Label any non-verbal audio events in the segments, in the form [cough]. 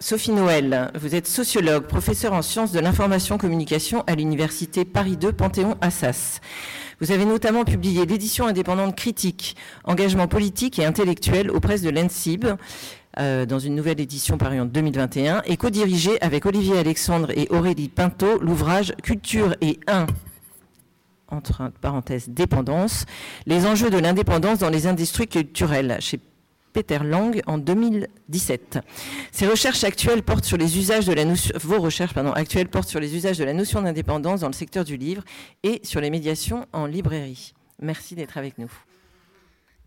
Sophie Noël, vous êtes sociologue, professeure en sciences de l'information communication à l'université Paris 2 Panthéon-Assas. Vous avez notamment publié l'édition indépendante critique, engagement politique et intellectuel aux presses de l'ENSIB, euh, dans une nouvelle édition parue en 2021, et co-dirigé avec Olivier Alexandre et Aurélie Pinto l'ouvrage Culture et un entre parenthèses dépendance, les enjeux de l'indépendance dans les industries culturelles Peter Lang en 2017. Ses recherches actuelles portent sur les usages de la notion, vos recherches pardon, actuelles portent sur les usages de la notion d'indépendance dans le secteur du livre et sur les médiations en librairie. Merci d'être avec nous.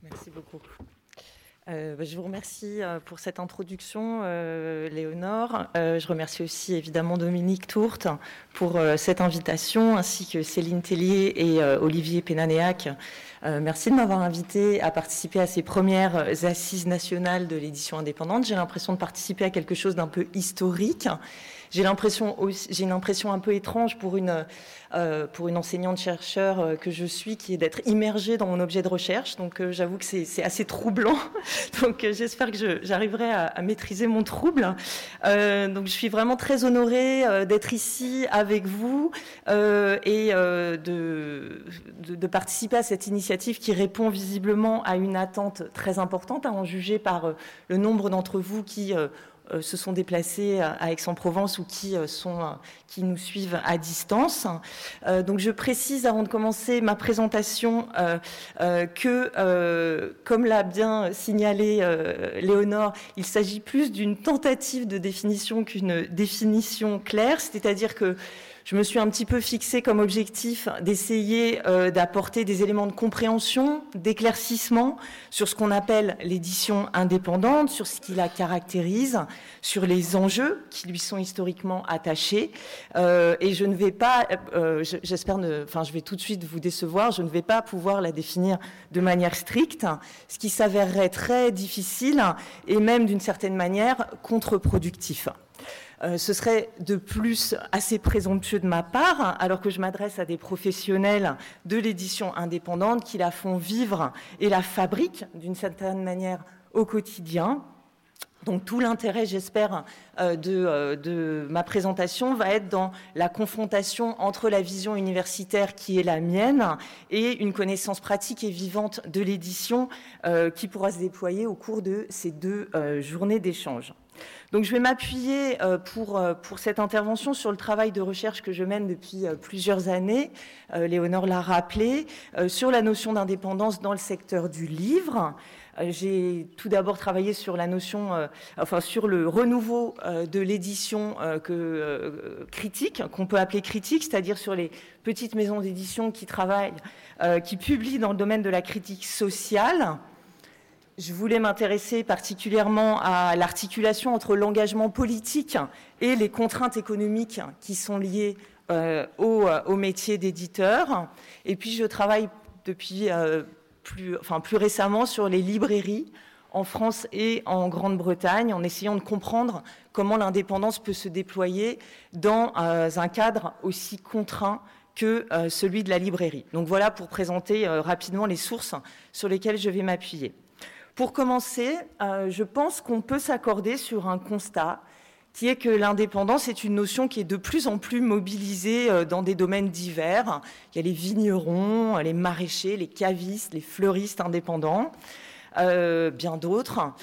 Merci beaucoup. Euh, bah, je vous remercie euh, pour cette introduction, euh, Léonore. je remercie aussi évidemment Dominique Tourte pour cette invitation, ainsi que Céline Tellier et Olivier Pénanéac. Merci de m'avoir invité à participer à ces premières assises nationales de l'édition indépendante. J'ai l'impression de participer à quelque chose d'un peu historique. J'ai l'impression, j'ai une impression un peu étrange pour une euh, pour une enseignante-chercheur euh, que je suis, qui est d'être immergée dans mon objet de recherche. Donc euh, j'avoue que c'est assez troublant. [laughs] donc j'espère que j'arriverai à, maîtriser mon trouble. donc je suis vraiment très honorée d'être ici avec vous et de, de, de, participer à cette initiative qui répond visiblement à une attente très importante, à en juger par le nombre d'entre vous qui se sont déplacés à Aix-en-Provence ou qui, euh, sont, euh, qui nous suivent à distance. donc je précise avant de commencer ma présentation que, comme l'a bien signalé Léonore, il s'agit plus d'une tentative de définition qu'une définition claire, c'est-à-dire que je me suis un petit peu fixé comme objectif d'essayer euh, d'apporter des éléments de compréhension, d'éclaircissement sur ce qu'on appelle l'édition indépendante, sur ce qui la caractérise, sur les enjeux qui lui sont historiquement attachés. Euh, et je ne vais pas, euh, j'espère, enfin, je vais tout de suite vous décevoir, je ne vais pas pouvoir la définir de manière stricte, ce qui s'avérerait très difficile et même d'une certaine manière contre-productif. Euh, ce serait de plus assez présomptueux de ma part, alors que je m'adresse à des professionnels de l'édition indépendante qui la font vivre et la fabriquent d'une certaine manière au quotidien. Donc tout l'intérêt, j'espère, euh, euh, de, ma présentation va être dans la confrontation entre la vision universitaire qui est la mienne et une connaissance pratique et vivante de l'édition qui pourra se déployer au cours de ces deux journées d'échange. Donc je vais m'appuyer euh, pour, euh, pour cette intervention sur le travail de recherche que je mène depuis euh, plusieurs années, Léonore l'a rappelé, sur la notion d'indépendance dans le secteur du livre. J'ai tout d'abord travaillé sur la notion, enfin sur le renouveau de l'édition critique, qu'on peut appeler critique, c'est-à-dire sur les petites maisons d'édition qui travaillent, qui publient dans le domaine de la critique sociale. Je voulais m'intéresser particulièrement à l'articulation entre l'engagement politique et les contraintes économiques qui sont liées euh, euh, au, métier d'éditeur. Et puis je travaille depuis euh, plus, récemment sur les librairies en France et en Grande-Bretagne, en essayant de comprendre comment l'indépendance peut se déployer dans un cadre aussi contraint que celui de la librairie. Donc voilà pour présenter rapidement les sources sur lesquelles je vais m'appuyer. Pour commencer, euh, je pense qu'on peut s'accorder sur un constat qui est que l'indépendance est une notion qui est de plus en plus mobilisée euh, dans des domaines divers. Il y a les vignerons, les maraîchers, les cavistes, les fleuristes indépendants, euh, bien d'autres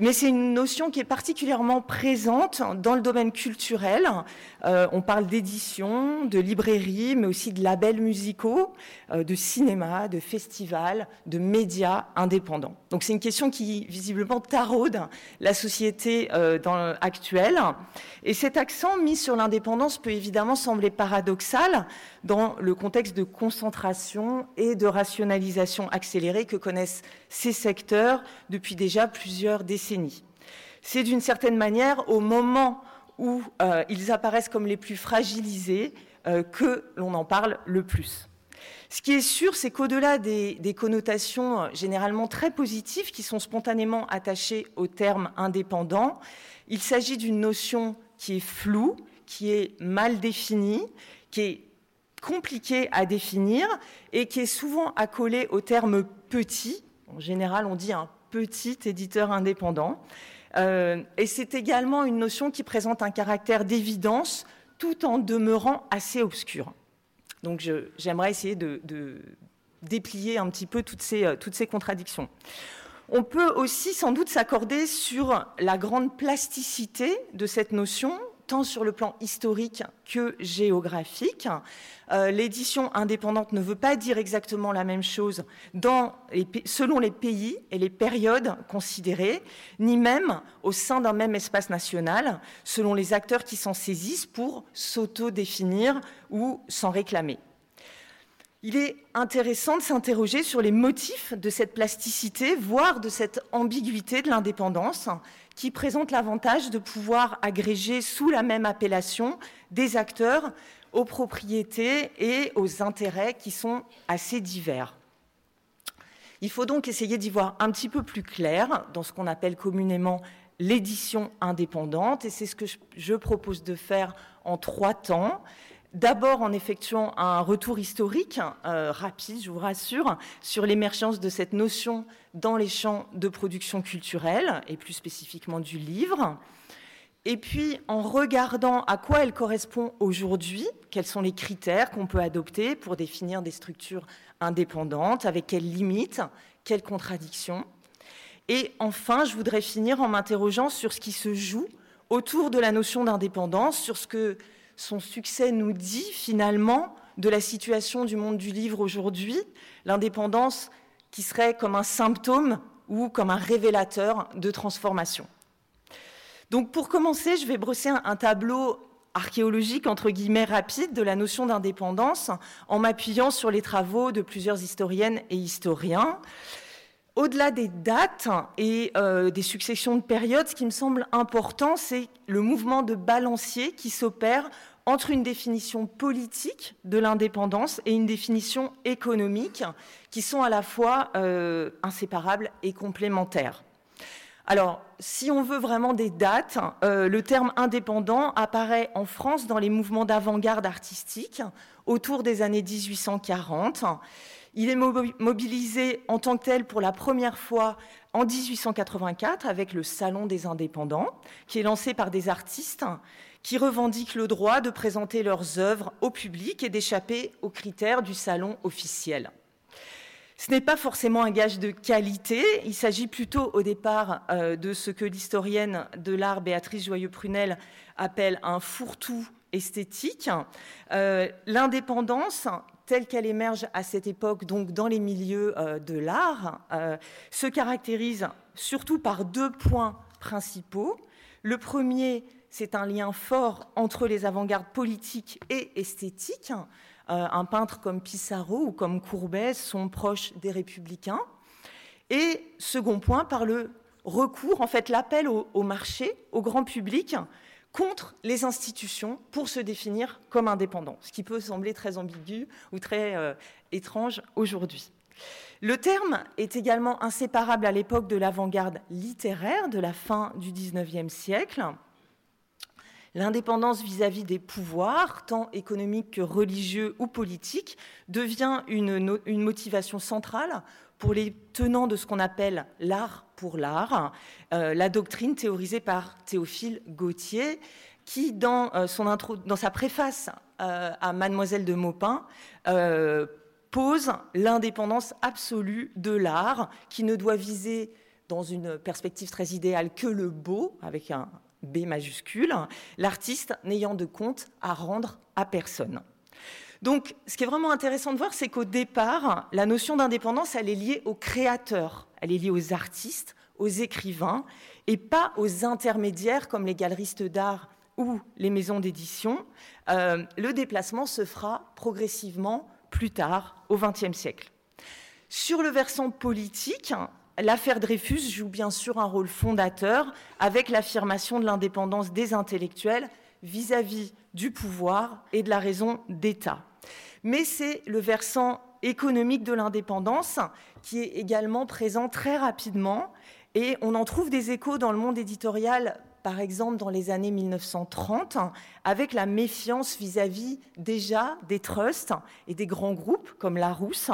mais c'est une notion qui est particulièrement présente dans le domaine culturel. Euh, on parle d'édition, de librairie, mais aussi de labels musicaux, euh, de cinéma, de festivals, de médias indépendants. Donc c'est une question qui visiblement taraude la société euh, actuelle. Et cet accent mis sur l'indépendance peut évidemment sembler paradoxal dans le contexte de concentration et de rationalisation accélérée que connaissent ces secteurs depuis déjà plusieurs décennies. C'est d'une certaine manière au moment où euh, ils apparaissent comme les plus fragilisés euh, que l'on en parle le plus. Ce qui est sûr, c'est qu'au-delà des, des, connotations euh, généralement très positives qui sont spontanément attachées au terme indépendant, il s'agit d'une notion qui est floue, qui est mal définie, qui est compliquée à définir et qui est souvent accolée au terme petit. En général, on dit un petit éditeur indépendant. et c'est également une notion qui présente un caractère d'évidence tout en demeurant assez obscur. Donc j'aimerais essayer de, déplier un petit peu toutes ces, toutes ces contradictions. On peut aussi sans doute s'accorder sur la grande plasticité de cette notion, tant sur le plan historique que géographique. Euh, l'édition indépendante ne veut pas dire exactement la même chose selon les pays et les périodes considérées, ni même au sein d'un même espace national, selon les acteurs qui s'en saisissent pour s'auto-définir ou s'en réclamer. Il est intéressant de s'interroger sur les motifs de cette plasticité, voire de cette ambiguïté de l'indépendance, qui présente l'avantage de pouvoir agréger sous la même appellation des acteurs aux propriétés et aux intérêts qui sont assez divers. Il faut donc essayer d'y voir un petit peu plus clair dans ce qu'on appelle communément l'édition indépendante, et c'est ce que je propose de faire en trois temps. D'abord en effectuant un retour historique euh, rapide, je vous rassure, sur l'émergence de cette notion dans les champs de production culturelle et plus spécifiquement du livre. Et puis en regardant à quoi elle correspond aujourd'hui, quels sont les critères qu'on peut adopter pour définir des structures indépendantes, avec quelles limites, quelles contradictions. Et enfin, je voudrais finir en m'interrogeant sur ce qui se joue autour de la notion d'indépendance, sur ce que son succès nous dit finalement de la situation du monde du livre aujourd'hui, l'indépendance qui serait comme un symptôme ou comme un révélateur de transformation. Donc pour commencer, je vais brosser un, tableau archéologique entre guillemets rapide de la notion d'indépendance en m'appuyant sur les travaux de plusieurs historiennes et historiens. Au-delà des dates et euh, des successions de périodes, ce qui me semble important, c'est le mouvement de balancier qui s'opère entre une définition politique de l'indépendance et une définition économique qui sont à la fois euh, inséparables et complémentaires. Alors, si on veut vraiment des dates, euh, le terme indépendant apparaît en France dans les mouvements d'avant-garde artistique autour des années 1840. Il est mobilisé en tant que tel pour la première fois en 1884 avec le Salon des indépendants, qui est lancé par des artistes qui revendiquent le droit de présenter leurs œuvres au public et d'échapper aux critères du salon officiel. Ce n'est pas forcément un gage de qualité, il s'agit plutôt au départ euh, de ce que l'historienne de l'art Béatrice Joyeux-Prunel appelle un fourre-tout esthétique. Euh, l'indépendance, telle qu'elle émerge à cette époque, donc dans les milieux euh, de l'art, se caractérise surtout par deux points principaux. Le premier, c'est un lien fort entre les avant-gardes politiques et esthétiques. Euh, un peintre comme Pissarro ou comme Courbet sont proches des républicains. Et second point, par le recours, en fait, l'appel au, marché, au grand public, contre les institutions pour se définir comme indépendants, ce qui peut sembler très ambigu ou très euh, étrange aujourd'hui. Le terme est également inséparable à l'époque de l'avant-garde littéraire de la fin du XIXe siècle. L'indépendance vis-à-vis des pouvoirs, tant économiques que religieux ou politiques, devient une, motivation centrale pour les tenants de ce qu'on appelle l'art pour l'art, euh, la doctrine théorisée par Théophile Gautier, qui, dans, euh, sa préface euh, à Mademoiselle de Maupin, pose l'indépendance absolue de l'art, qui ne doit viser, dans une perspective très idéale, que le beau, avec un B majuscule, l'artiste n'ayant de compte à rendre à personne. Donc, ce qui est vraiment intéressant de voir, c'est qu'au départ, la notion d'indépendance, elle est liée aux créateurs, elle est liée aux artistes, aux écrivains, et pas aux intermédiaires comme les galeristes d'art ou les maisons d'édition. Euh, le déplacement se fera progressivement plus tard, au XXe siècle. Sur le versant politique, l'affaire Dreyfus joue bien sûr un rôle fondateur avec l'affirmation de l'indépendance des intellectuels vis-à-vis du pouvoir et de la raison d'État. Mais c'est le versant économique de l'indépendance qui est également présent très rapidement et on en trouve des échos dans le monde éditorial par exemple dans les années 1930, avec la méfiance vis-à-vis déjà des trusts et des grands groupes comme Larousse.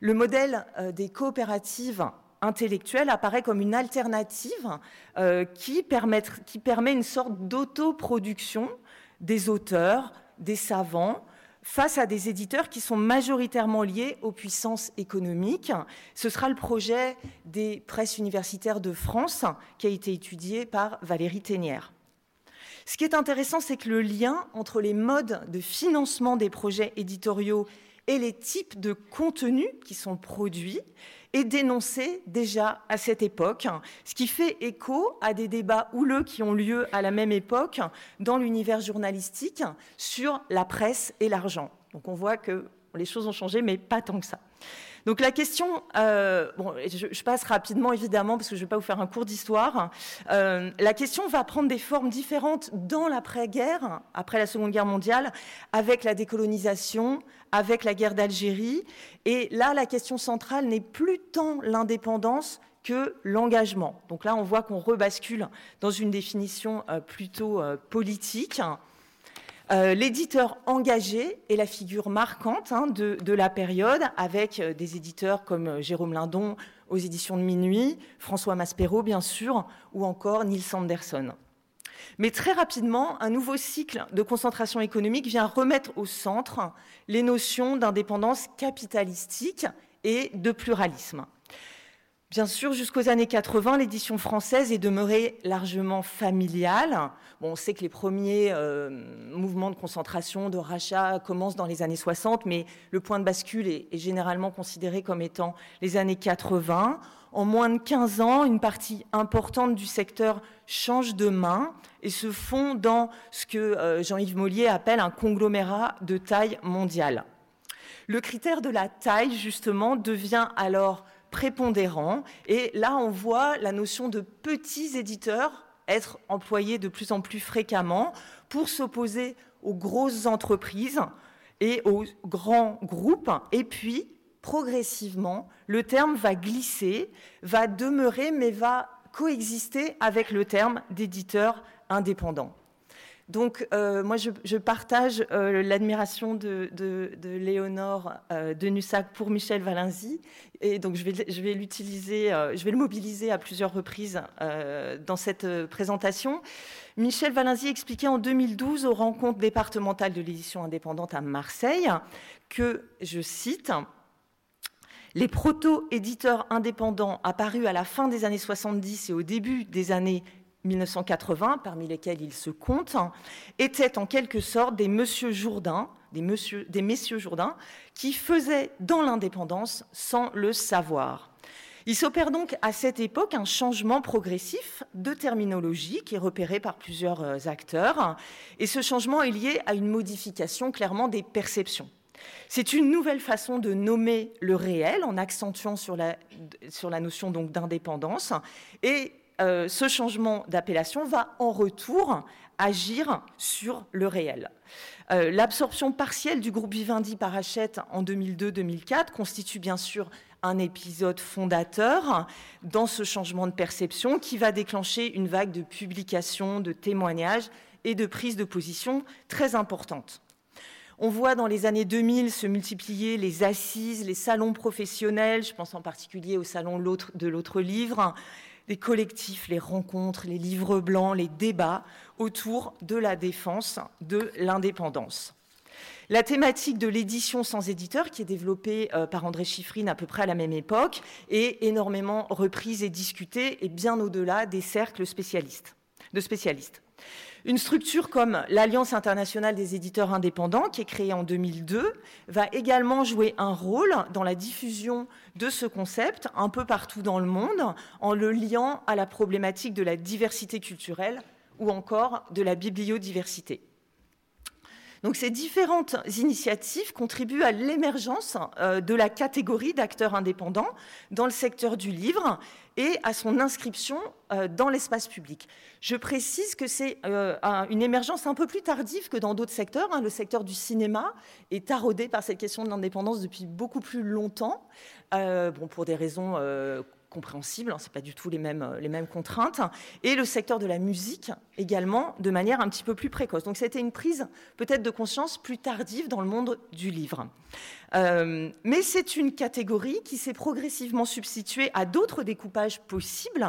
Le modèle euh, des coopératives intellectuelle apparaît comme une alternative qui, qui permet une sorte d'autoproduction des auteurs, des savants, face à des éditeurs qui sont majoritairement liés aux puissances économiques. Ce sera le projet des presses universitaires de France qui a été étudié par Valérie Ténière. Ce qui est intéressant, c'est que le lien entre les modes de financement des projets éditoriaux et les types de contenus qui sont produits est dénoncé déjà à cette époque, ce qui fait écho à des débats houleux qui ont lieu à la même époque dans l'univers journalistique sur la presse et l'argent. Donc on voit que les choses ont changé, mais pas tant que ça. Donc la question, euh, bon, je, passe rapidement évidemment parce que je ne vais pas vous faire un cours d'histoire. Euh, la question va prendre des formes différentes dans l'après-guerre, après la Seconde Guerre mondiale, avec la décolonisation, avec la guerre d'Algérie. Et là, la question centrale n'est plus tant l'indépendance que l'engagement. Donc là, on voit qu'on rebascule dans une définition euh, plutôt politique. Euh, l'éditeur engagé est la figure marquante hein, de, la période, avec euh, des éditeurs comme euh, Jérôme Lindon aux éditions de Minuit, François Maspero bien sûr, ou encore Nils Anderson. Mais très rapidement, un nouveau cycle de concentration économique vient remettre au centre les notions d'indépendance capitalistique et de pluralisme. Bien sûr, jusqu'aux années 80, l'édition française est demeurée largement familiale. on sait que les premiers euh, mouvements de concentration, de rachat commencent dans les années 60, mais le point de bascule est, généralement considéré comme étant les années 80. En moins de 15 ans, une partie importante du secteur change de main et se fond dans ce que euh, Jean-Yves Mollier appelle un conglomérat de taille mondiale. Le critère de la taille, justement, devient alors prépondérant. Et là, on voit la notion de petits éditeurs être employée de plus en plus fréquemment pour s'opposer aux grosses entreprises et aux grands groupes. Et puis, progressivement, le terme va glisser, va demeurer, mais va coexister avec le terme d'éditeur indépendant. Donc, euh, moi, je, partage euh, l'admiration de, Léonore euh, de Nussac pour Michel Valenzy. Et donc, je vais, l'utiliser, je vais le mobiliser à plusieurs reprises dans cette présentation. Michel Valenzy expliquait en 2012 aux rencontres départementales de l'édition indépendante à Marseille que, je cite, les proto-éditeurs indépendants apparus à la fin des années 70 et au début des années 1980, parmi lesquels il se compte, étaient en quelque sorte des monsieur Jourdain, des, messieurs Jourdain, qui faisaient dans l'indépendance sans le savoir. Il s'opère donc à cette époque un changement progressif de terminologie qui est repéré par plusieurs euh, acteurs, et ce changement est lié à une modification clairement des perceptions. C'est une nouvelle façon de nommer le réel en accentuant sur la, notion d'indépendance et euh, ce changement d'appellation va en retour agir sur le réel. Euh, l'absorption partielle du groupe Vivendi par Hachette en 2002-2004 constitue bien sûr un épisode fondateur dans ce changement de perception qui va déclencher une vague de publications, de témoignages et de prises de position très importantes. On voit dans les années 2000 se multiplier les assises, les salons professionnels, je pense en particulier au salon de l'autre livre, les collectifs, les rencontres, les livres blancs, les débats autour de la défense de l'indépendance. La thématique de l'édition sans éditeur, qui est développée euh, par André Chiffrine à peu près à la même époque, est énormément reprise et discutée, et bien au-delà des cercles de spécialistes. Une structure comme l'Alliance internationale des éditeurs indépendants, qui est créée en 2002, va également jouer un rôle dans la diffusion de ce concept un peu partout dans le monde, en le liant à la problématique de la diversité culturelle ou encore de la bibliodiversité. Donc ces différentes initiatives contribuent à l'émergence euh, de la catégorie d'acteurs indépendants dans le secteur du livre et à son inscription euh, dans l'espace public. Je précise que c'est euh, une émergence un peu plus tardive que dans d'autres secteurs. Hein. Le secteur du cinéma est taraudé par cette question de l'indépendance depuis beaucoup plus longtemps, pour des raisons compréhensible, hein, ce n'est pas du tout les mêmes, les mêmes contraintes, et le secteur de la musique également de manière un petit peu plus précoce. Donc c'était une prise peut-être de conscience plus tardive dans le monde du livre. Euh, mais c'est une catégorie qui s'est progressivement substituée à d'autres découpages possibles.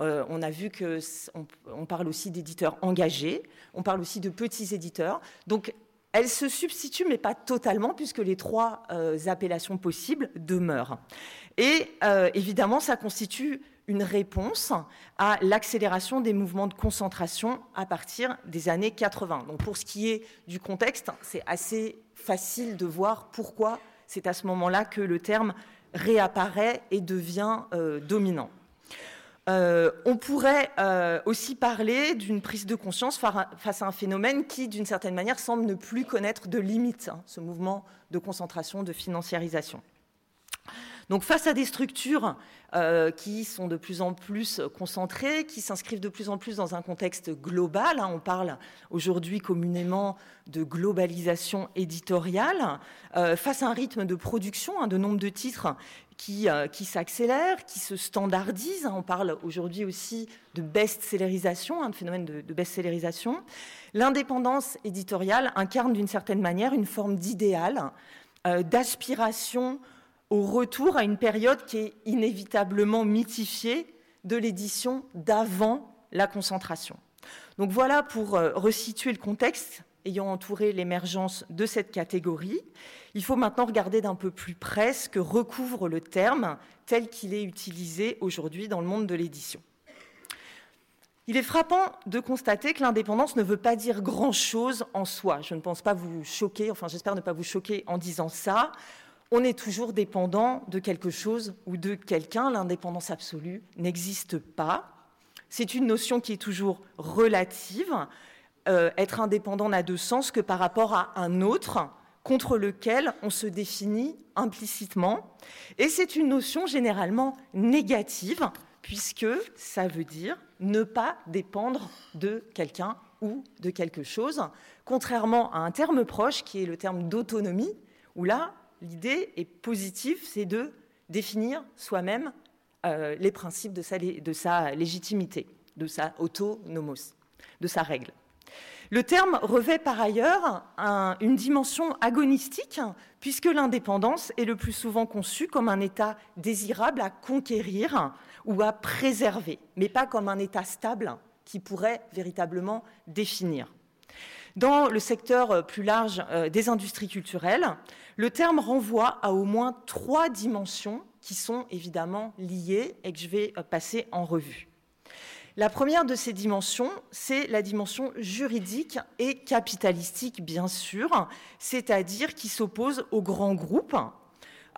Euh, on a vu que on, parle aussi d'éditeurs engagés, on parle aussi de petits éditeurs. Donc elle se substitue, mais pas totalement, puisque les trois euh, appellations possibles demeurent. Et euh, évidemment, ça constitue une réponse à l'accélération des mouvements de concentration à partir des années 80. Donc pour ce qui est du contexte, c'est assez facile de voir pourquoi c'est à ce moment-là que le terme réapparaît et devient euh, dominant. Euh, on pourrait aussi parler d'une prise de conscience face à un phénomène qui, d'une certaine manière, semble ne plus connaître de limites, hein, ce mouvement de concentration, de financiarisation. Donc face à des structures euh, qui sont de plus en plus concentrées, qui s'inscrivent de plus en plus dans un contexte global, hein, on parle aujourd'hui communément de globalisation éditoriale, face à un rythme de production, hein, de nombre de titres euh, qui, s'accélère, qui se standardise. On parle aujourd'hui aussi de best-sellerisation, un phénomène de, best-sellerisation. L'indépendance éditoriale incarne d'une certaine manière une forme d'idéal, euh, d'aspiration au retour à une période qui est inévitablement mythifiée de l'édition d'avant la concentration. Donc voilà pour euh, resituer le contexte ayant entouré l'émergence de cette catégorie. Il faut maintenant regarder d'un peu plus près ce que recouvre le terme tel qu'il est utilisé aujourd'hui dans le monde de l'édition. Il est frappant de constater que l'indépendance ne veut pas dire grand-chose en soi. Je ne pense pas vous choquer, enfin j'espère ne pas vous choquer en disant ça. On est toujours dépendant de quelque chose ou de quelqu'un. L'indépendance absolue n'existe pas. C'est une notion qui est toujours relative. Euh, être indépendant n'a de sens que par rapport à un autre contre lequel on se définit implicitement. Et c'est une notion généralement négative, puisque ça veut dire ne pas dépendre de quelqu'un ou de quelque chose, contrairement à un terme proche qui est le terme d'autonomie, où là, l'idée est positive, c'est de définir soi-même euh, les principes de sa, légitimité, de sa autonomos, de sa règle. Le terme revêt par ailleurs une dimension agonistique, puisque l'indépendance est le plus souvent conçue comme un état désirable à conquérir ou à préserver, mais pas comme un état stable qui pourrait véritablement définir. Dans le secteur plus large euh, des industries culturelles, le terme renvoie à au moins trois dimensions qui sont évidemment liées et que je vais euh, passer en revue. La première de ces dimensions, c'est la dimension juridique et capitalistique, bien sûr, c'est-à-dire qui s'oppose aux grands groupes.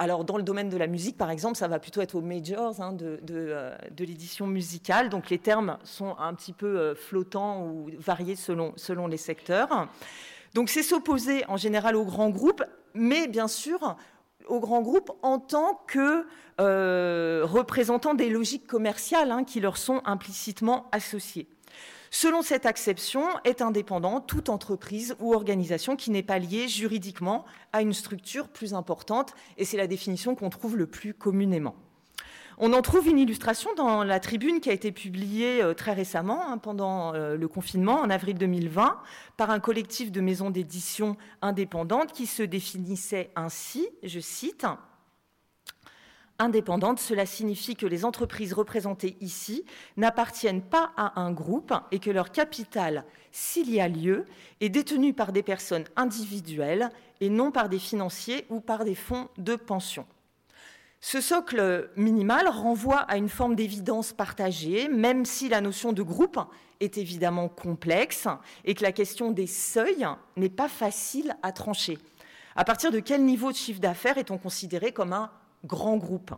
Alors, dans le domaine de la musique, par exemple, ça va plutôt être aux majors hein, euh, de, l'édition musicale. Donc, les termes sont un petit peu euh, flottants ou variés selon, selon les secteurs. Donc, c'est s'opposer en général aux grands groupes, mais bien sûr aux grands groupes en tant que euh, représentants des logiques commerciales hein, qui leur sont implicitement associées. Selon cette acception, est indépendant toute entreprise ou organisation qui n'est pas liée juridiquement à une structure plus importante, et c'est la définition qu'on trouve le plus communément. On en trouve une illustration dans la tribune qui a été publiée euh, très récemment, hein, pendant euh, le confinement, en avril 2020, par un collectif de maisons d'édition indépendantes qui se définissait ainsi, je cite, Indépendante, cela signifie que les entreprises représentées ici n'appartiennent pas à un groupe et que leur capital, s'il y a lieu, est détenu par des personnes individuelles et non par des financiers ou par des fonds de pension. Ce socle minimal renvoie à une forme d'évidence partagée, même si la notion de groupe est évidemment complexe et que la question des seuils n'est pas facile à trancher. À partir de quel niveau de chiffre d'affaires est-on considéré comme un grand groupe.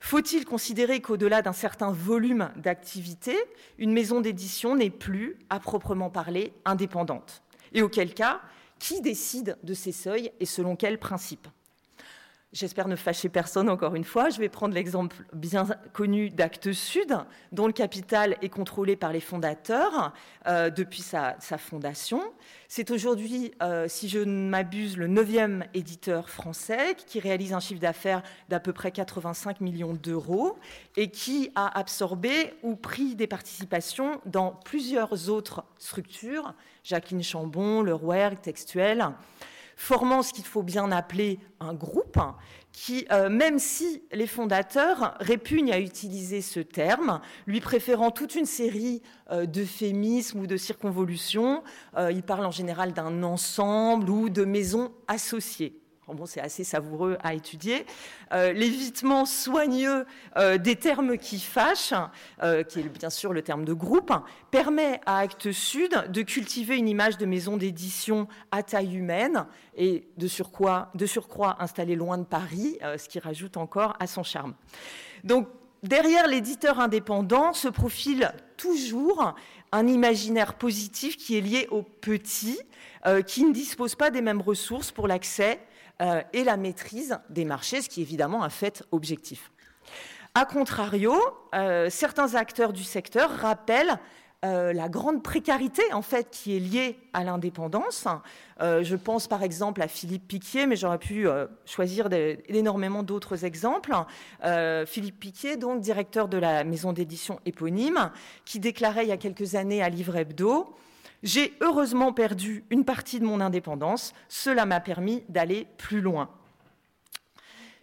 Faut-il considérer qu'au-delà d'un certain volume d'activité, une maison d'édition n'est plus, à proprement parler, indépendante? Et auquel cas, qui décide de ces seuils et selon quels principes J'espère ne fâcher personne encore une fois. Je vais prendre l'exemple bien connu d'Actes Sud, dont le capital est contrôlé par les fondateurs euh, depuis sa, fondation. C'est aujourd'hui, euh, si je ne m'abuse, le neuvième éditeur français qui réalise un chiffre d'affaires d'à peu près 85 millions d'euros et qui a absorbé ou pris des participations dans plusieurs autres structures, Jacqueline Chambon, Le Rouergue, Textuel formant ce qu'il faut bien appeler un groupe, qui, euh, même si les fondateurs répugnent à utiliser ce terme, lui préférant toute une série euh, d'euphémismes ou de circonvolutions, euh, il parle en général d'un ensemble ou de maisons associées bon, c'est assez savoureux à étudier, euh, l'évitement soigneux euh, des termes qui fâchent, euh, qui est bien sûr le terme de groupe, permet à Actes Sud de cultiver une image de maison d'édition à taille humaine et de surcroît, de surcroît installée loin de Paris, ce qui rajoute encore à son charme. Donc, derrière l'éditeur indépendant se profile toujours un imaginaire positif qui est lié aux petits, qui ne disposent pas des mêmes ressources pour l'accès euh, et la maîtrise des marchés, ce qui est évidemment un fait objectif. A contrario, euh, certains acteurs du secteur rappellent euh, la grande précarité en fait qui est liée à l'indépendance. je pense par exemple à Philippe Piquier, mais j'aurais pu choisir énormément d'autres exemples. Philippe Piquier, donc directeur de la maison d'édition éponyme, qui déclarait il y a quelques années à Livre Hebdo j'ai heureusement perdu une partie de mon indépendance. Cela m'a permis d'aller plus loin.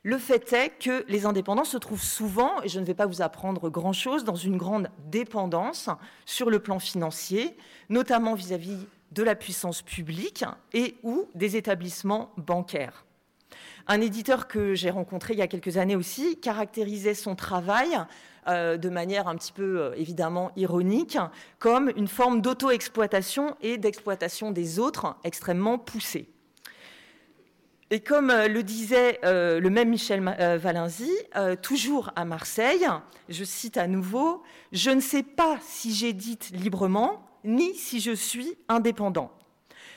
Le fait est que les indépendants se trouvent souvent, et je ne vais pas vous apprendre grand-chose, dans une grande dépendance sur le plan financier, notamment vis-à-vis de la puissance publique et ou des établissements bancaires. Un éditeur que j'ai rencontré il y a quelques années aussi caractérisait son travail euh, de manière un petit peu euh, évidemment ironique comme une forme d'auto-exploitation et d'exploitation des autres extrêmement poussée. Et comme euh, le disait le même Michel Valenzi, toujours à Marseille, je cite à nouveau, Je ne sais pas si j'édite librement, ni si je suis indépendant.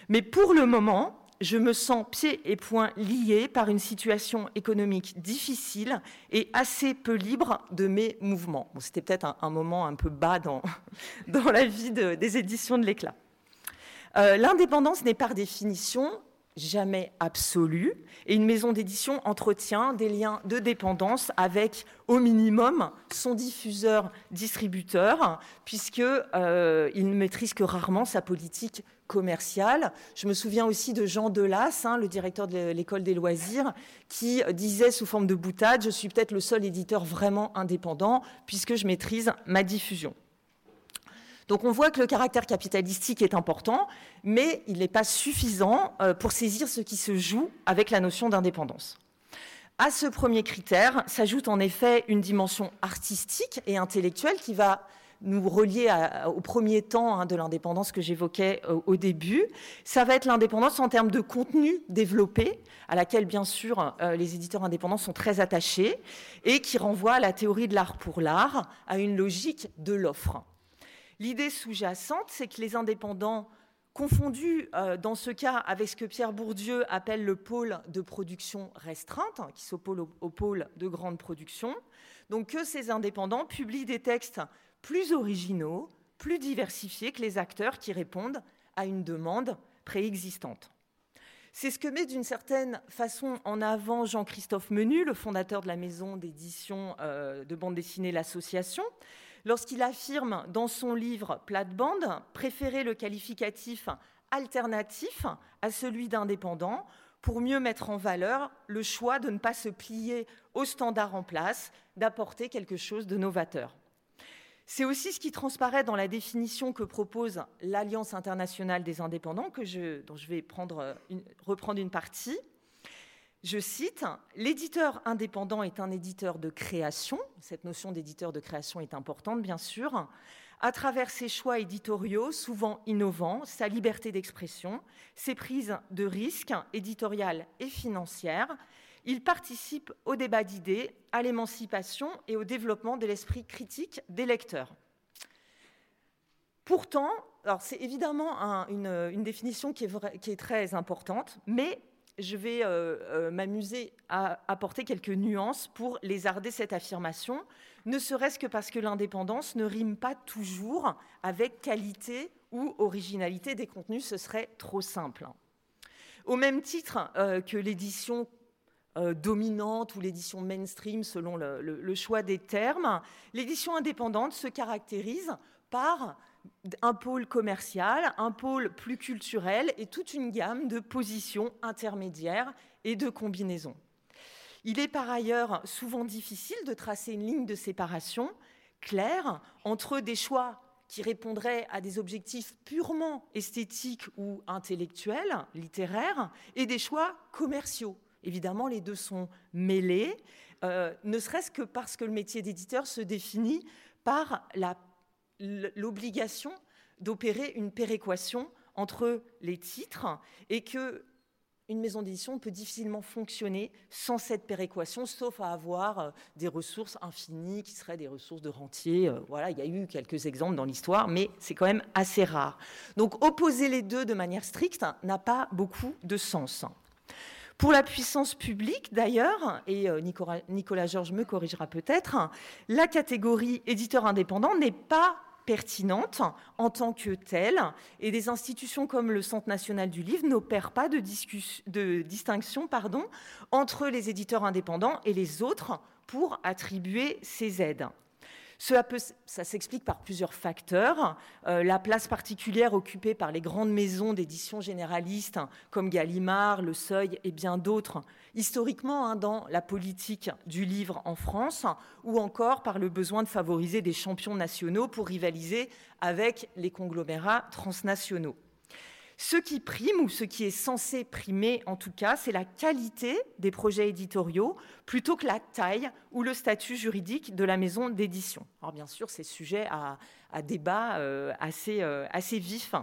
Mais pour le moment, je me sens pieds et poings liés par une situation économique difficile et assez peu libre de mes mouvements. C'était peut-être un, moment un peu bas dans, [laughs] dans la vie des éditions de l'éclat. Euh, l'indépendance n'est par définition jamais absolue et une maison d'édition entretient des liens de dépendance avec au minimum son diffuseur distributeur puisque euh, ne maîtrise que rarement sa politique commerciale. Je me souviens aussi de Jean Delas, hein, le directeur de l'école des loisirs, qui disait sous forme de boutade, je suis peut-être le seul éditeur vraiment indépendant puisque je maîtrise ma diffusion. Donc on voit que le caractère capitalistique est important, mais il n'est pas suffisant euh, pour saisir ce qui se joue avec la notion d'indépendance. À ce premier critère s'ajoute en effet une dimension artistique et intellectuelle qui va nous relier au premier temps hein, de l'indépendance que j'évoquais euh, au début. Ça va être l'indépendance en termes de contenu développé, à laquelle bien sûr euh, les éditeurs indépendants sont très attachés, et qui renvoie à la théorie de l'art pour l'art, à une logique de l'offre. L'idée sous-jacente, c'est que les indépendants confondus euh, dans ce cas avec ce que Pierre Bourdieu appelle le pôle de production restreinte, hein, qui s'oppose au, pôle de grande production, donc que ces indépendants publient des textes plus originaux, plus diversifiés que les acteurs qui répondent à une demande préexistante. C'est ce que met d'une certaine façon en avant Jean-Christophe Menu, le fondateur de la maison d'édition euh, de bande dessinée L'Association, lorsqu'il affirme dans son livre Plate-bande préférer le qualificatif alternatif à celui d'indépendant pour mieux mettre en valeur le choix de ne pas se plier aux standards en place, d'apporter quelque chose de novateur. C'est aussi ce qui transparaît dans la définition que propose l'Alliance internationale des indépendants, je, dont je vais reprendre une partie. Je cite, L'éditeur indépendant est un éditeur de création, cette notion d'éditeur de création est importante bien sûr, à travers ses choix éditoriaux, souvent innovants, sa liberté d'expression, ses prises de risques éditoriales et financières, il participe au débat d'idées, à l'émancipation et au développement de l'esprit critique des lecteurs. Pourtant, c'est évidemment une, définition qui est, qui est, très importante, mais je vais m'amuser à apporter quelques nuances pour lézarder cette affirmation, ne serait-ce que parce que l'indépendance ne rime pas toujours avec qualité ou originalité des contenus, ce serait trop simple. Au même titre que l'édition euh, dominante ou l'édition mainstream selon le, choix des termes, l'édition indépendante se caractérise par un pôle commercial, un pôle plus culturel et toute une gamme de positions intermédiaires et de combinaisons. Il est par ailleurs souvent difficile de tracer une ligne de séparation claire entre des choix qui répondraient à des objectifs purement esthétiques ou intellectuels, littéraires, et des choix commerciaux, Évidemment, les deux sont mêlés, euh, ne serait-ce que parce que le métier d'éditeur se définit par l'obligation d'opérer une péréquation entre les titres et que une maison d'édition peut difficilement fonctionner sans cette péréquation, sauf à avoir euh, des ressources infinies qui seraient des ressources de rentier. Euh, voilà, il y a eu quelques exemples dans l'histoire, mais c'est quand même assez rare. Donc opposer les deux de manière stricte n'a pas beaucoup de sens. Pour la puissance publique, d'ailleurs, et euh, Nicolas, Georges me corrigera peut-être, la catégorie éditeur indépendant n'est pas pertinente en tant que telle, et des institutions comme le Centre national du livre n'opèrent pas de, distinction entre les éditeurs indépendants et les autres pour attribuer ces aides. Cela ça s'explique par plusieurs facteurs. Euh, la place particulière occupée par les grandes maisons d'édition généralistes comme Gallimard, Le Seuil et bien d'autres, historiquement hein, dans la politique du livre en France, ou encore par le besoin de favoriser des champions nationaux pour rivaliser avec les conglomérats transnationaux. Ce qui prime, ou ce qui est censé primer en tout cas, c'est la qualité des projets éditoriaux plutôt que la taille ou le statut juridique de la maison d'édition. Alors bien sûr, c'est sujet à, débat euh, assez, euh, assez vif.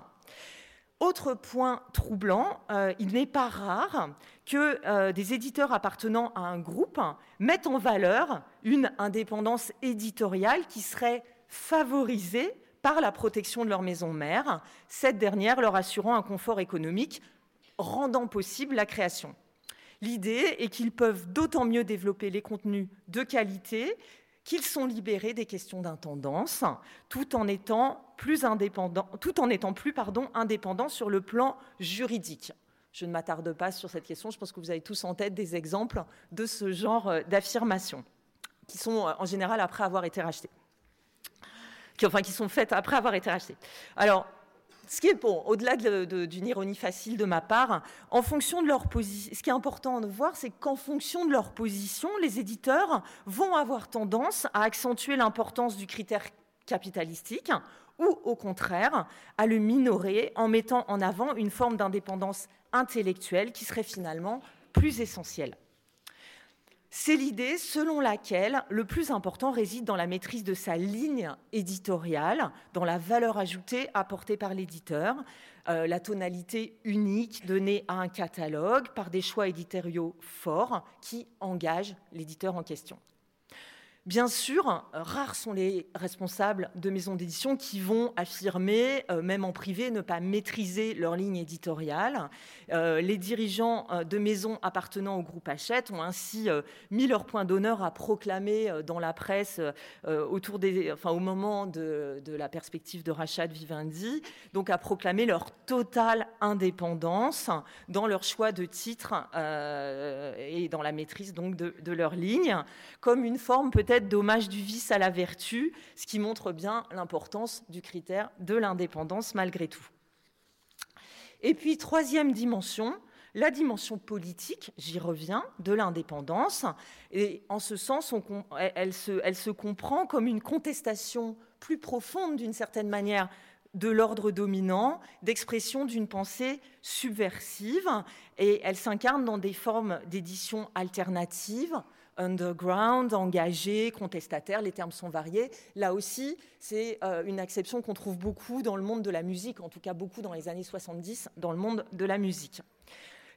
Autre point troublant, euh, il n'est pas rare que des éditeurs appartenant à un groupe mettent en valeur une indépendance éditoriale qui serait favorisée par la protection de leur maison mère, cette dernière leur assurant un confort économique rendant possible la création. L'idée est qu'ils peuvent d'autant mieux développer les contenus de qualité qu'ils sont libérés des questions d'intendance, tout en étant plus indépendants, sur le plan juridique. Je ne m'attarde pas sur cette question, je pense que vous avez tous en tête des exemples de ce genre euh, d'affirmations, qui sont euh, en général après avoir été rachetés qui, enfin, qui sont faites après avoir été rachetées. Alors, ce qui est bon, au-delà d'une ironie facile de ma part, en fonction de leur position, ce qui est important de voir, c'est qu'en fonction de leur position, les éditeurs vont avoir tendance à accentuer l'importance du critère capitalistique ou au contraire à le minorer en mettant en avant une forme d'indépendance intellectuelle qui serait finalement plus essentielle. C'est l'idée selon laquelle le plus important réside dans la maîtrise de sa ligne éditoriale, dans la valeur ajoutée apportée par l'éditeur, euh, la tonalité unique donnée à un catalogue par des choix éditoriaux forts qui engagent l'éditeur en question. Bien sûr, rares sont les responsables de maisons d'édition qui vont affirmer, euh, même en privé, ne pas maîtriser leur ligne éditoriale. Euh, les dirigeants euh, de maisons appartenant au groupe Hachette ont ainsi mis leur point d'honneur à proclamer dans la presse autour des, enfin, au moment de, la perspective de rachat de Vivendi, donc à proclamer leur totale indépendance dans leur choix de titres et dans la maîtrise donc de leur ligne, comme une forme peut-être dommage du vice à la vertu, ce qui montre bien l'importance du critère de l'indépendance malgré tout. Et puis, troisième dimension, la dimension politique, j'y reviens, de l'indépendance. Et en ce sens, elle, se, elle se comprend comme une contestation plus profonde, d'une certaine manière, de l'ordre dominant, d'expression d'une pensée subversive, et elle s'incarne dans des formes d'édition alternatives, underground, engagé, contestataire, les termes sont variés. Là aussi, c'est euh, une acception qu'on trouve beaucoup dans le monde de la musique, en tout cas beaucoup dans les années 70 dans le monde de la musique.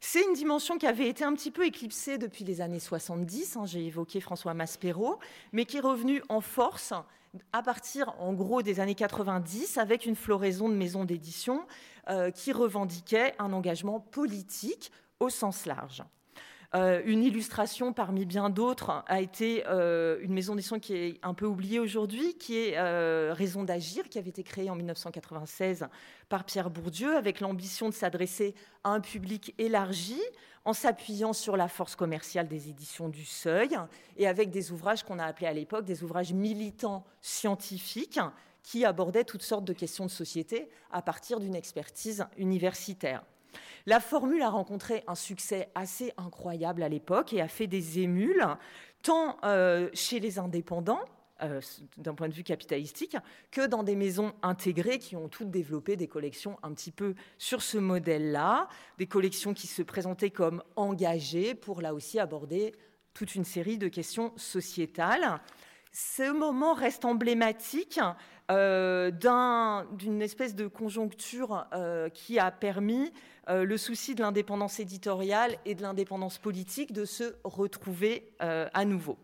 C'est une dimension qui avait été un petit peu éclipsée depuis les années 70, hein, j'ai évoqué François Maspero, mais qui est revenue en force à partir en gros des années 90 avec une floraison de maisons d'édition euh, qui revendiquaient un engagement politique au sens large. Euh, une illustration parmi bien d'autres a été euh, une maison d'édition qui est un peu oubliée aujourd'hui, qui est euh, Raison d'agir, qui avait été créée en 1996 par Pierre Bourdieu, avec l'ambition de s'adresser à un public élargi, en s'appuyant sur la force commerciale des éditions du Seuil, et avec des ouvrages qu'on a appelés à l'époque des ouvrages militants scientifiques, qui abordaient toutes sortes de questions de société à partir d'une expertise universitaire. La formule a rencontré un succès assez incroyable à l'époque et a fait des émules, tant euh, chez les indépendants, euh, d'un point de vue capitalistique, que dans des maisons intégrées qui ont toutes développé des collections un petit peu sur ce modèle-là, des collections qui se présentaient comme engagées pour là aussi aborder toute une série de questions sociétales. Ce moment reste emblématique euh, d'une espèce de conjoncture euh, qui a permis euh, le souci de l'indépendance éditoriale et de l'indépendance politique de se retrouver à nouveau.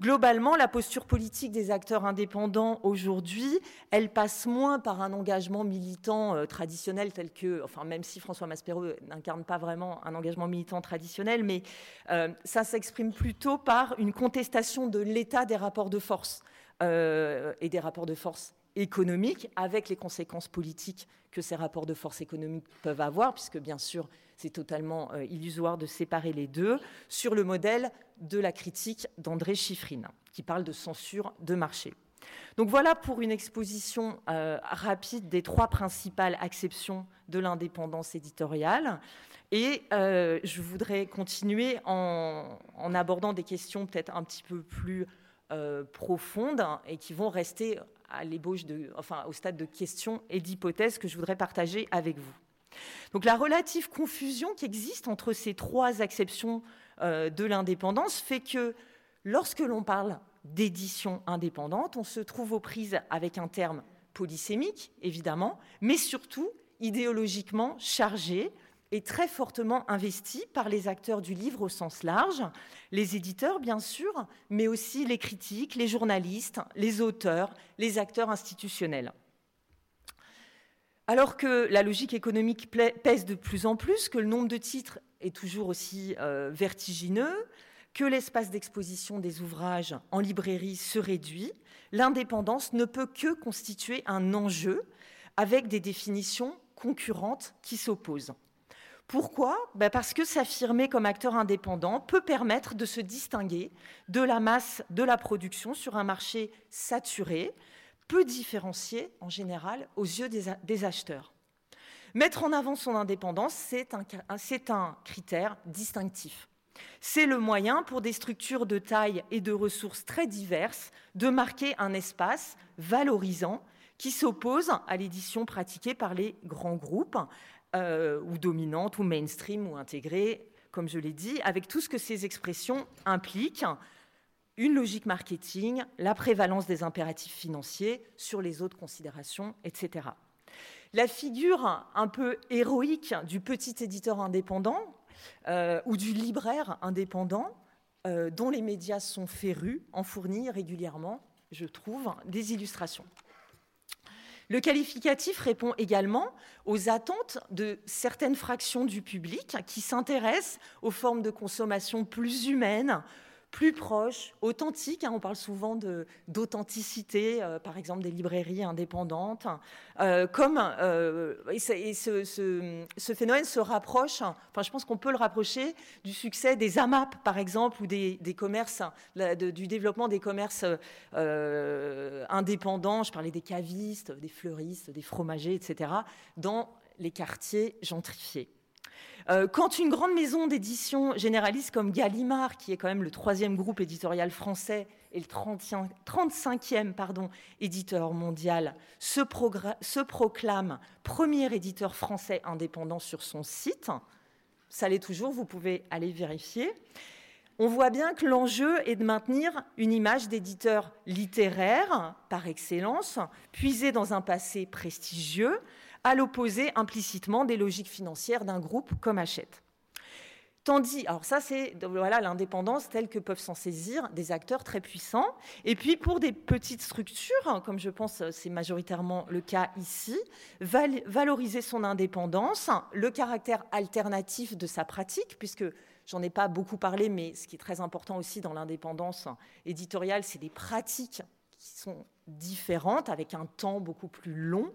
Globalement, la posture politique des acteurs indépendants aujourd'hui, elle passe moins par un engagement militant traditionnel tel que, enfin même si François Maspero n'incarne pas vraiment un engagement militant traditionnel, mais ça s'exprime plutôt par une contestation de l'état des rapports de force euh, et des rapports de force économiques avec les conséquences politiques que ces rapports de force économiques peuvent avoir, puisque bien sûr c'est totalement euh, illusoire de séparer les deux, sur le modèle de la critique d'André Chiffrine, qui parle de censure de marché. Donc voilà pour une exposition euh, rapide des trois principales acceptions de l'indépendance éditoriale. Et je voudrais continuer en, abordant des questions peut-être un petit peu plus profondes et qui vont rester à l'ébauche au stade de questions et d'hypothèses que je voudrais partager avec vous. Donc la relative confusion qui existe entre ces trois acceptions euh, de l'indépendance fait que lorsque l'on parle d'édition indépendante, on se trouve aux prises avec un terme polysémique, évidemment, mais surtout idéologiquement chargé et très fortement investi par les acteurs du livre au sens large, les éditeurs bien sûr, mais aussi les critiques, les journalistes, les auteurs, les acteurs institutionnels. Alors que la logique économique pèse de plus en plus, que le nombre de titres est toujours aussi euh, vertigineux, que l'espace d'exposition des ouvrages en librairie se réduit, l'indépendance ne peut que constituer un enjeu avec des définitions concurrentes qui s'opposent. Pourquoi? Ben Parce que s'affirmer comme acteur indépendant peut permettre de se distinguer de la masse de la production sur un marché saturé, peu différencié en général aux yeux des, acheteurs. Mettre en avant son indépendance, c'est un critère distinctif. C'est le moyen pour des structures de taille et de ressources très diverses de marquer un espace valorisant qui s'oppose à l'édition pratiquée par les grands groupes, euh, ou dominante, ou mainstream, ou intégrée, comme je l'ai dit, avec tout ce que ces expressions impliquent, une logique marketing, la prévalence des impératifs financiers sur les autres considérations, etc. La figure un peu héroïque du petit éditeur indépendant euh, ou du libraire indépendant, euh, dont les médias sont férus, en fournit régulièrement, je trouve, des illustrations. Le qualificatif répond également aux attentes de certaines fractions du public qui s'intéressent aux formes de consommation plus humaines, plus proche, authentique. Hein, on parle souvent d'authenticité, euh, par exemple des librairies indépendantes. Euh, comme euh, et, ce, phénomène se rapproche. Enfin, je pense qu'on peut le rapprocher du succès des AMAP, par exemple, ou des, commerces, du développement des commerces indépendants. Je parlais des cavistes, des fleuristes, des fromagers, etc. Dans les quartiers gentrifiés. Euh, quand une grande maison d'édition généraliste comme Gallimard, qui est quand même le troisième groupe éditorial français et le 35e pardon, éditeur mondial, se, se, proclame premier éditeur français indépendant sur son site, ça l'est toujours, vous pouvez aller vérifier, on voit bien que l'enjeu est de maintenir une image d'éditeur littéraire par excellence, puisé dans un passé prestigieux, à l'opposé implicitement des logiques financières d'un groupe comme Hachette. Tandis, alors ça c'est voilà l'indépendance telle que peuvent s'en saisir des acteurs très puissants. Et puis pour des petites structures, comme je pense c'est majoritairement le cas ici, valoriser son indépendance, le caractère alternatif de sa pratique, puisque j'en ai pas beaucoup parlé, mais ce qui est très important aussi dans l'indépendance éditoriale, c'est des pratiques qui sont différentes, avec un temps beaucoup plus long.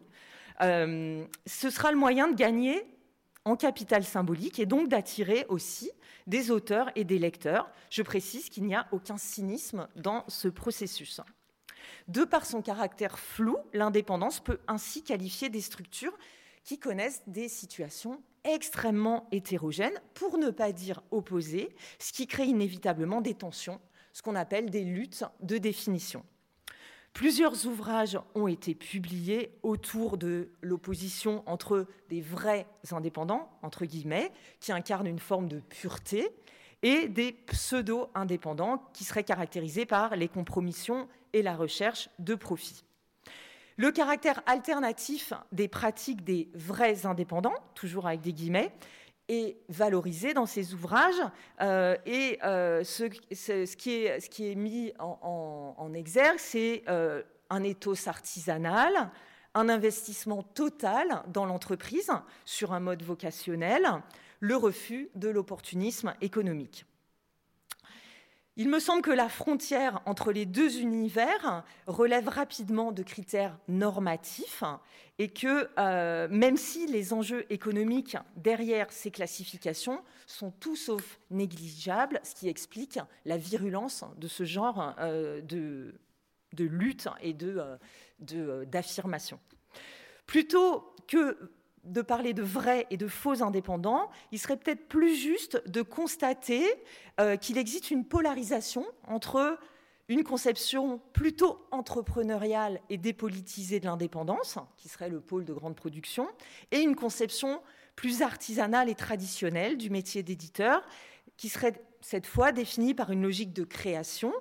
Euh, ce sera le moyen de gagner en capital symbolique et donc d'attirer aussi des auteurs et des lecteurs. Je précise qu'il n'y a aucun cynisme dans ce processus. De par son caractère flou, l'indépendance peut ainsi qualifier des structures qui connaissent des situations extrêmement hétérogènes, pour ne pas dire opposées, ce qui crée inévitablement des tensions, ce qu'on appelle des luttes de définition. Plusieurs ouvrages ont été publiés autour de l'opposition entre des vrais indépendants, entre guillemets, qui incarnent une forme de pureté, et des pseudo-indépendants qui seraient caractérisés par les compromissions et la recherche de profit. Le caractère alternatif des pratiques des vrais indépendants, toujours avec des guillemets, valorisé dans ces ouvrages euh, et euh, ce, qui est, mis en, exergue, c'est euh, un ethos artisanal, un investissement total dans l'entreprise sur un mode vocationnel, le refus de l'opportunisme économique. Il me semble que la frontière entre les deux univers relève rapidement de critères normatifs et que euh, même si les enjeux économiques derrière ces classifications sont tout sauf négligeables, ce qui explique la virulence de ce genre euh, de, lutte et euh, d'affirmation. Plutôt que de parler de vrais et de faux indépendants, il serait peut-être plus juste de constater euh, qu'il existe une polarisation entre une conception plutôt entrepreneuriale et dépolitisée de l'indépendance, qui serait le pôle de grande production, et une conception plus artisanale et traditionnelle du métier d'éditeur, qui serait cette fois définie par une logique de création,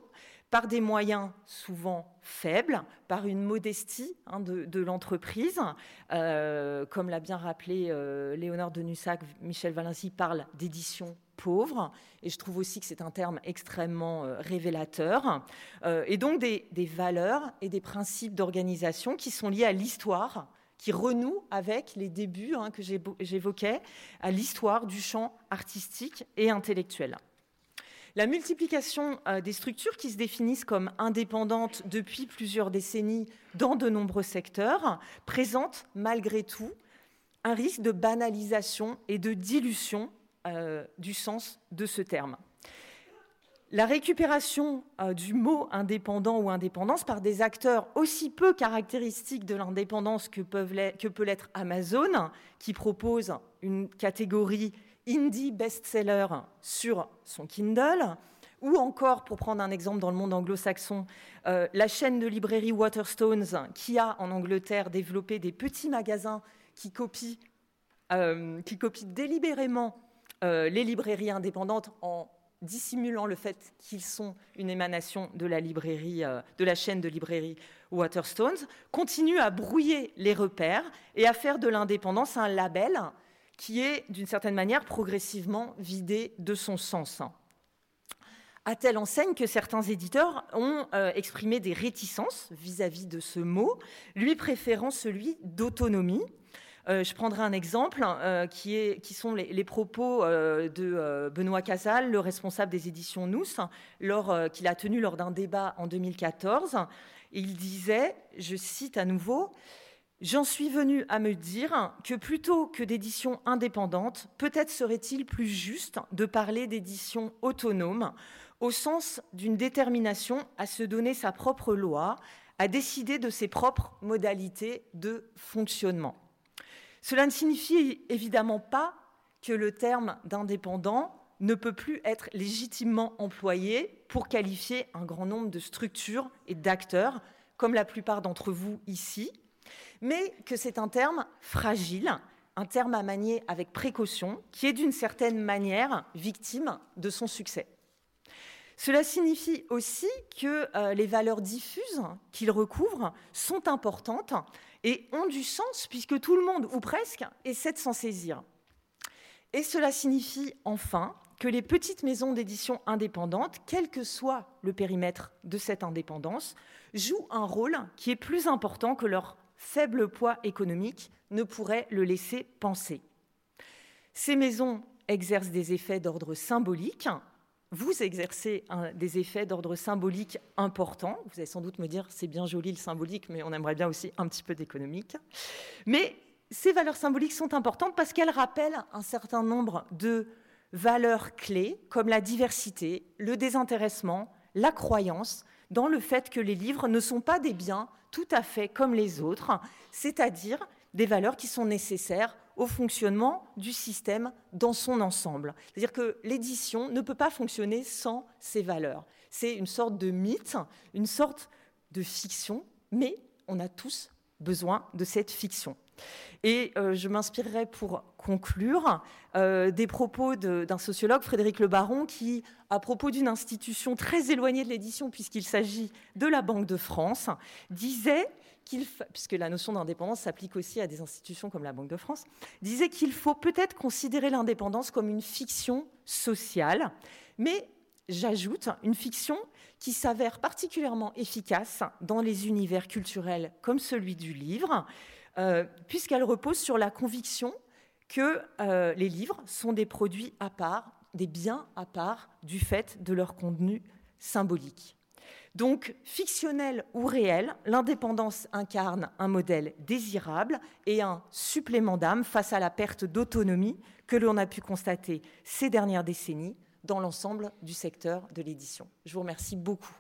par des moyens souvent faibles, par une modestie hein, de, l'entreprise. Euh, comme l'a bien rappelé euh, Léonard de Nussac, Michel Valency parle d'édition pauvre, et je trouve aussi que c'est un terme extrêmement euh, révélateur, et donc des, valeurs et des principes d'organisation qui sont liés à l'histoire, qui renouent avec les débuts hein, que j'évoquais, à l'histoire du champ artistique et intellectuel. La multiplication euh, des structures qui se définissent comme indépendantes depuis plusieurs décennies dans de nombreux secteurs présente malgré tout un risque de banalisation et de dilution euh, du sens de ce terme. La récupération euh, du mot indépendant ou indépendance par des acteurs aussi peu caractéristiques de l'indépendance que, que peut l'être Amazon, qui propose une catégorie indie best-seller sur son Kindle, ou encore, pour prendre un exemple dans le monde anglo-saxon, euh, la chaîne de librairie Waterstones, qui a en Angleterre développé des petits magasins qui copient, euh, qui délibérément euh, les librairies indépendantes en dissimulant le fait qu'ils sont une émanation de la librairie, de la chaîne de librairie Waterstones, continue à brouiller les repères et à faire de l'indépendance un label qui est d'une certaine manière progressivement vidé de son sens. À telle enseigne que certains éditeurs ont euh, exprimé des réticences vis-à-vis de ce mot, lui préférant celui d'autonomie. Euh, je prendrai un exemple euh, qui, sont les, propos de Benoît Casal, le responsable des éditions Nous, qu'il a tenu lors d'un débat en 2014. Il disait, je cite à nouveau, J'en suis venu à me dire que plutôt que d'édition indépendante, peut-être serait-il plus juste de parler d'édition autonome, au sens d'une détermination à se donner sa propre loi, à décider de ses propres modalités de fonctionnement. Cela ne signifie évidemment pas que le terme d'indépendant ne peut plus être légitimement employé pour qualifier un grand nombre de structures et d'acteurs, comme la plupart d'entre vous ici, mais que c'est un terme fragile, un terme à manier avec précaution, qui est d'une certaine manière victime de son succès. Cela signifie aussi que euh, les valeurs diffuses qu'il recouvre sont importantes et ont du sens puisque tout le monde, ou presque, essaie de s'en saisir. Et cela signifie enfin que les petites maisons d'édition indépendantes, quel que soit le périmètre de cette indépendance, jouent un rôle qui est plus important que leur faible poids économique ne pourrait le laisser penser. Ces maisons exercent des effets d'ordre symbolique. Vous exercez des effets d'ordre symbolique importants. Vous allez sans doute me dire, c'est bien joli le symbolique, mais on aimerait bien aussi un petit peu d'économique. Mais ces valeurs symboliques sont importantes parce qu'elles rappellent un certain nombre de valeurs clés, comme la diversité, le désintéressement, la croyance, dans le fait que les livres ne sont pas des biens tout à fait comme les autres, c'est-à-dire des valeurs qui sont nécessaires au fonctionnement du système dans son ensemble. C'est-à-dire que l'édition ne peut pas fonctionner sans ces valeurs. C'est une sorte de mythe, une sorte de fiction, mais on a tous besoin de cette fiction. Et euh, je m'inspirerai pour conclure euh, des propos d'un sociologue, Frédéric Le Baron, qui, à propos d'une institution très éloignée de l'édition, puisqu'il s'agit de la Banque de France, disait puisque la notion d'indépendance s'applique aussi à des institutions comme la Banque de France, disait qu'il faut peut-être considérer l'indépendance comme une fiction sociale, mais j'ajoute une fiction qui s'avère particulièrement efficace dans les univers culturels comme celui du livre, euh, puisqu'elle repose sur la conviction que euh, les livres sont des produits à part, des biens à part du fait de leur contenu symbolique. Donc, fictionnel ou réel, l'indépendance incarne un modèle désirable et un supplément d'âme face à la perte d'autonomie que l'on a pu constater ces dernières décennies dans l'ensemble du secteur de l'édition. Je vous remercie beaucoup.